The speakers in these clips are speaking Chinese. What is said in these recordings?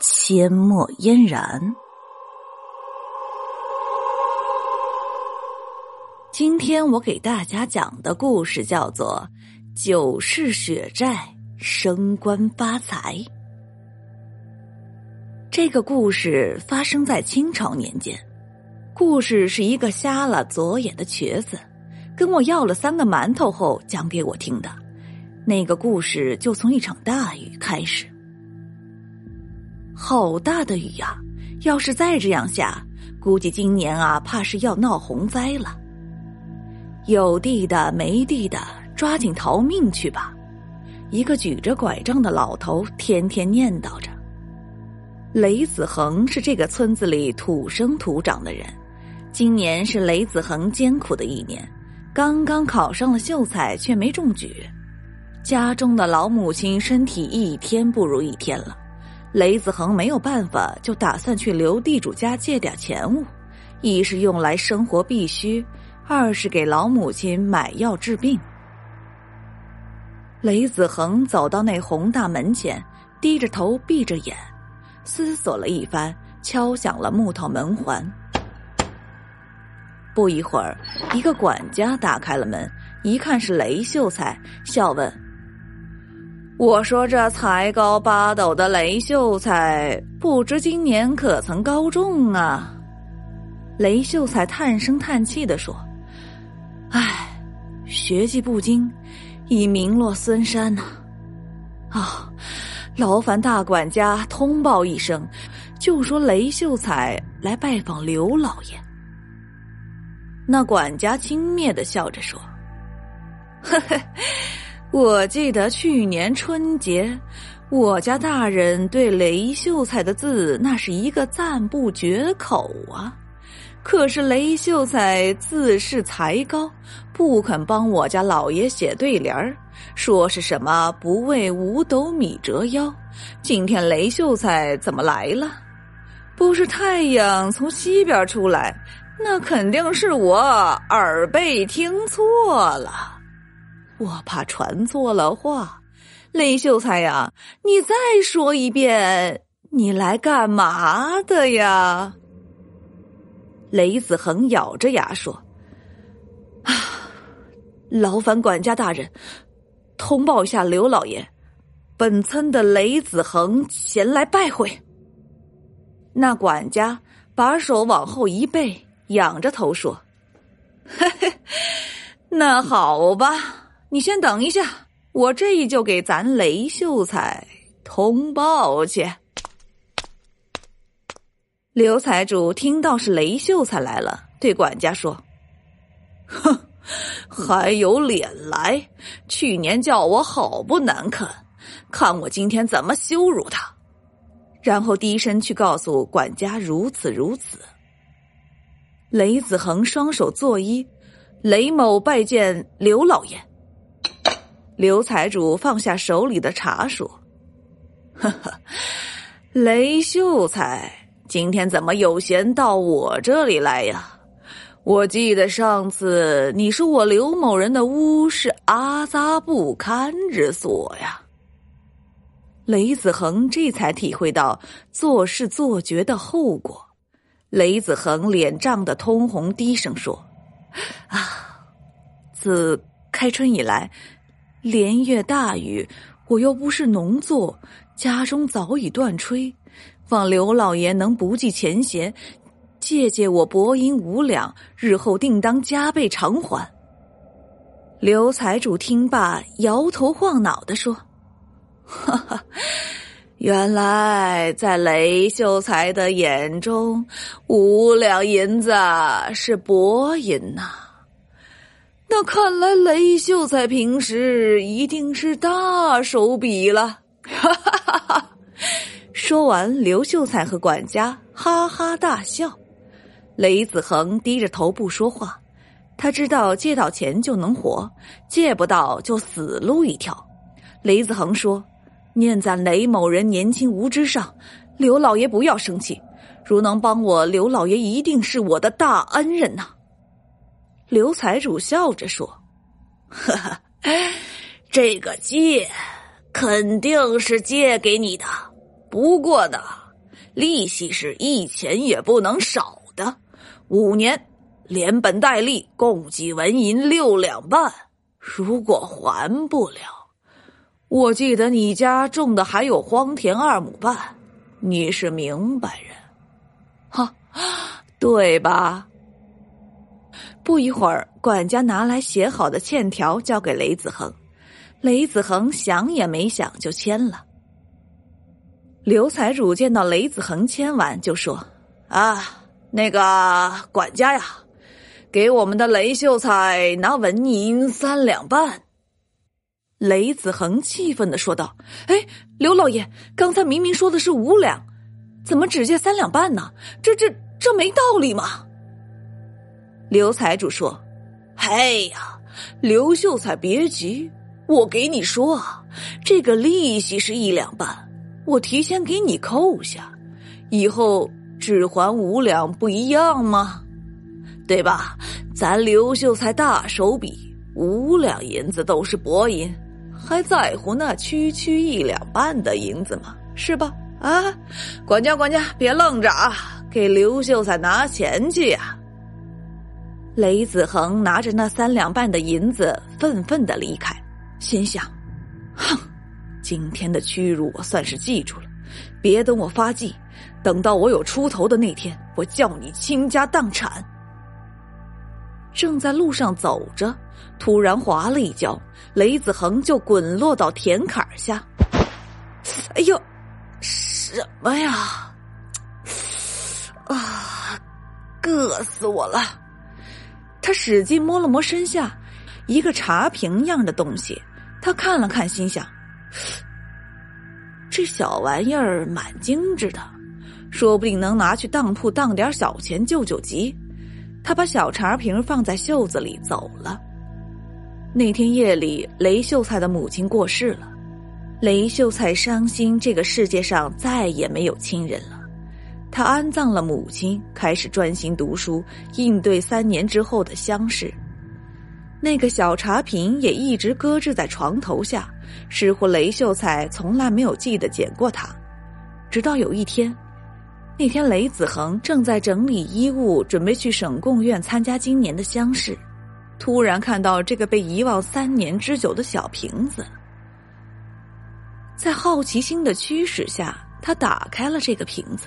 阡陌嫣然。今天我给大家讲的故事叫做《九世血债，升官发财》。这个故事发生在清朝年间。故事是一个瞎了左眼的瘸子，跟我要了三个馒头后讲给我听的。那个故事就从一场大雨开始。好大的雨呀！要是再这样下，估计今年啊，怕是要闹洪灾了。有地的没地的，抓紧逃命去吧！一个举着拐杖的老头天天念叨着。雷子恒是这个村子里土生土长的人。今年是雷子恒艰苦的一年，刚刚考上了秀才，却没中举。家中的老母亲身体一天不如一天了，雷子恒没有办法，就打算去刘地主家借点钱物，一是用来生活必须，二是给老母亲买药治病。雷子恒走到那宏大门前，低着头，闭着眼，思索了一番，敲响了木头门环。不一会儿，一个管家打开了门，一看是雷秀才，笑问：“我说这才高八斗的雷秀才，不知今年可曾高中啊？”雷秀才叹声叹气的说：“唉，学技不精，已名落孙山呐。啊，劳烦大管家通报一声，就说雷秀才来拜访刘老爷。”那管家轻蔑的笑着说：“呵呵，我记得去年春节，我家大人对雷秀才的字那是一个赞不绝口啊。可是雷秀才自恃才高，不肯帮我家老爷写对联儿，说是什么不为五斗米折腰。今天雷秀才怎么来了？不是太阳从西边出来？”那肯定是我耳背听错了，我怕传错了话。雷秀才呀，你再说一遍，你来干嘛的呀？雷子恒咬着牙说：“啊，劳烦管家大人通报一下刘老爷，本村的雷子恒前来拜会。”那管家把手往后一背。仰着头说：“嘿嘿，那好吧，你先等一下，我这就给咱雷秀才通报去。”刘财主听到是雷秀才来了，对管家说：“哼，还有脸来？去年叫我好不难看，看我今天怎么羞辱他。”然后低声去告诉管家：“如此如此。”雷子恒双手作揖，雷某拜见刘老爷。刘财主放下手里的茶说：“呵呵，雷秀才今天怎么有闲到我这里来呀？我记得上次你说我刘某人的屋是阿扎不堪之所呀。”雷子恒这才体会到做事做绝的后果。雷子恒脸涨得通红，低声说：“啊，自开春以来，连月大雨，我又不是农作，家中早已断炊。望刘老爷能不计前嫌，借借我薄银五两，日后定当加倍偿还。”刘财主听罢，摇头晃脑的说：“哈哈。”原来在雷秀才的眼中，五两银子是薄银呐。那看来雷秀才平时一定是大手笔了。哈哈哈哈说完，刘秀才和管家哈哈大笑。雷子恒低着头不说话，他知道借到钱就能活，借不到就死路一条。雷子恒说：“念在雷某人年轻无知上，刘老爷不要生气。如能帮我，刘老爷一定是我的大恩人呐。”刘财主笑着说：“呵呵，这个借肯定是借给你的，不过呢，利息是一钱也不能少的。五年，连本带利共计纹银六两半。如果还不了，我记得你家种的还有荒田二亩半，你是明白人，哈，对吧？”不一会儿，管家拿来写好的欠条交给雷子恒，雷子恒想也没想就签了。刘财主见到雷子恒签完，就说：“啊，那个管家呀，给我们的雷秀才拿纹银三两半。”雷子恒气愤的说道：“哎，刘老爷，刚才明明说的是五两，怎么只借三两半呢？这这这没道理嘛！”刘财主说：“嘿呀，刘秀才别急，我给你说啊，这个利息是一两半，我提前给你扣下，以后只还五两，不一样吗？对吧？咱刘秀才大手笔，五两银子都是薄银，还在乎那区区一两半的银子吗？是吧？啊，管家，管家，别愣着啊，给刘秀才拿钱去呀！”雷子恒拿着那三两半的银子，愤愤的离开，心想：“哼，今天的屈辱我算是记住了。别等我发迹，等到我有出头的那天，我叫你倾家荡产。”正在路上走着，突然滑了一跤，雷子恒就滚落到田坎下。哎呦，什么呀？啊，硌死我了！他使劲摸了摸身下一个茶瓶样的东西，他看了看，心想：这小玩意儿蛮精致的，说不定能拿去当铺当点小钱救救急。他把小茶瓶放在袖子里走了。那天夜里，雷秀才的母亲过世了，雷秀才伤心，这个世界上再也没有亲人了。他安葬了母亲，开始专心读书，应对三年之后的乡试。那个小茶瓶也一直搁置在床头下，似乎雷秀才从来没有记得捡过它。直到有一天，那天雷子恒正在整理衣物，准备去省贡院参加今年的乡试，突然看到这个被遗忘三年之久的小瓶子。在好奇心的驱使下，他打开了这个瓶子。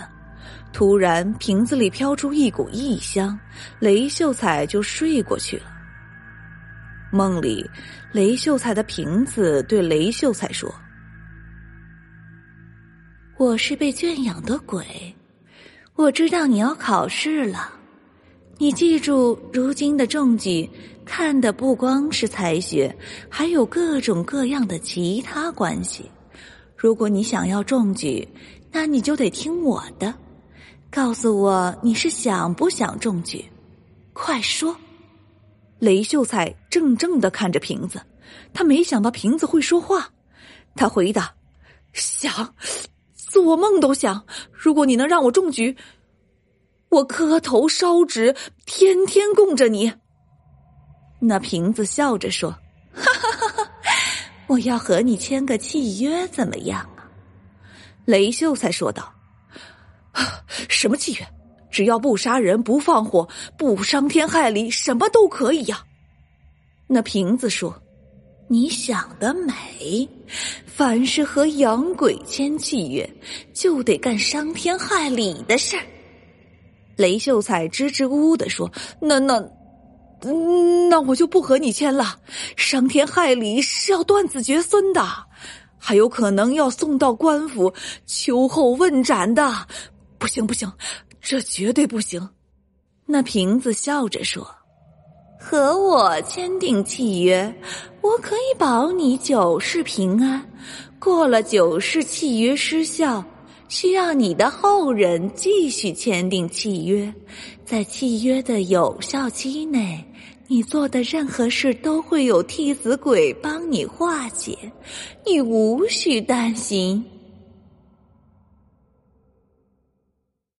突然，瓶子里飘出一股异香，雷秀才就睡过去了。梦里，雷秀才的瓶子对雷秀才说：“我是被圈养的鬼，我知道你要考试了。你记住，如今的中举看的不光是才学，还有各种各样的其他关系。如果你想要中举，那你就得听我的。”告诉我你是想不想中举？快说！雷秀才怔怔的看着瓶子，他没想到瓶子会说话。他回答：“想，做梦都想。如果你能让我中举，我磕头烧纸，天天供着你。”那瓶子笑着说：“哈哈哈哈我要和你签个契约，怎么样啊？”雷秀才说道。什么契约？只要不杀人、不放火、不伤天害理，什么都可以呀。那瓶子说：“你想得美，凡是和洋鬼签契约，就得干伤天害理的事儿。”雷秀才支支吾吾的说：“那那，那我就不和你签了。伤天害理是要断子绝孙的，还有可能要送到官府秋后问斩的。”不行不行，这绝对不行！那瓶子笑着说：“和我签订契约，我可以保你九世平安。过了九世，契约失效，需要你的后人继续签订契约，在契约的有效期内，你做的任何事都会有替死鬼帮你化解，你无需担心。